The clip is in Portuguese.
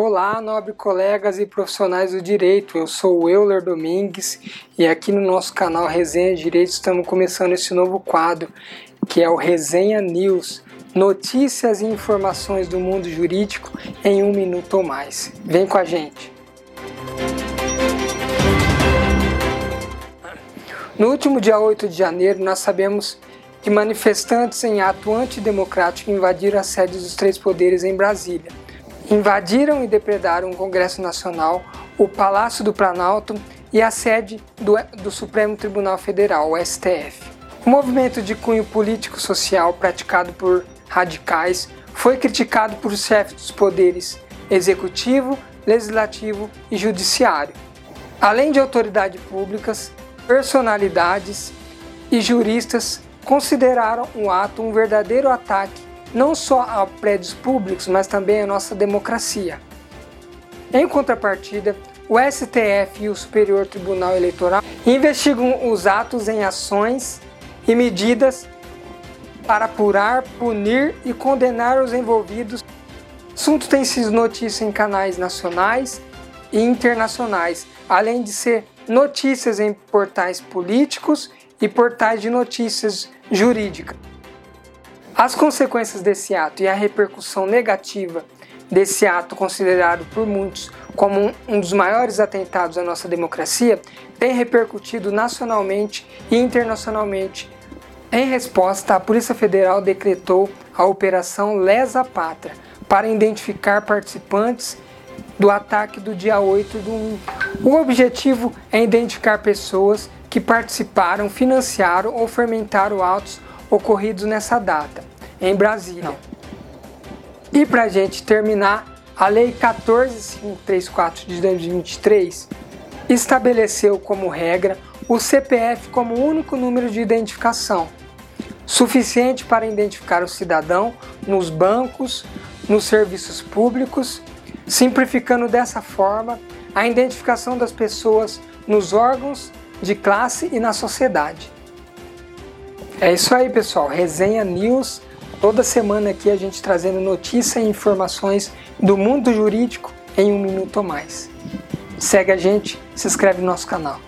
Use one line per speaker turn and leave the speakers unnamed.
Olá, nobre colegas e profissionais do direito. Eu sou o Euler Domingues e aqui no nosso canal Resenha Direito estamos começando esse novo quadro que é o Resenha News. Notícias e informações do mundo jurídico em um minuto ou mais. Vem com a gente. No último dia 8 de janeiro, nós sabemos que manifestantes em ato antidemocrático invadiram a sede dos três poderes em Brasília invadiram e depredaram o Congresso Nacional, o Palácio do Planalto e a sede do, do Supremo Tribunal Federal, o STF. O movimento de cunho político-social praticado por radicais foi criticado por chefes dos poderes executivo, legislativo e judiciário, além de autoridades públicas, personalidades e juristas consideraram o ato um verdadeiro ataque não só a prédios públicos, mas também a nossa democracia. Em contrapartida, o STF e o Superior Tribunal Eleitoral investigam os atos em ações e medidas para apurar, punir e condenar os envolvidos. O assunto tem sido notícia em canais nacionais e internacionais, além de ser notícias em portais políticos e portais de notícias jurídicas. As consequências desse ato e a repercussão negativa desse ato, considerado por muitos como um dos maiores atentados à nossa democracia, tem repercutido nacionalmente e internacionalmente. Em resposta, a Polícia Federal decretou a Operação Lesa Pátria para identificar participantes do ataque do dia 8 do 1. O objetivo é identificar pessoas que participaram, financiaram ou fermentaram atos ocorridos nessa data, em Brasília. E para a gente terminar, a Lei 14534 de 2023 estabeleceu como regra o CPF como único número de identificação, suficiente para identificar o cidadão nos bancos, nos serviços públicos, simplificando dessa forma a identificação das pessoas nos órgãos de classe e na sociedade. É isso aí, pessoal. Resenha News. Toda semana aqui a gente trazendo notícias e informações do mundo jurídico em um minuto ou mais. Segue a gente, se inscreve no nosso canal.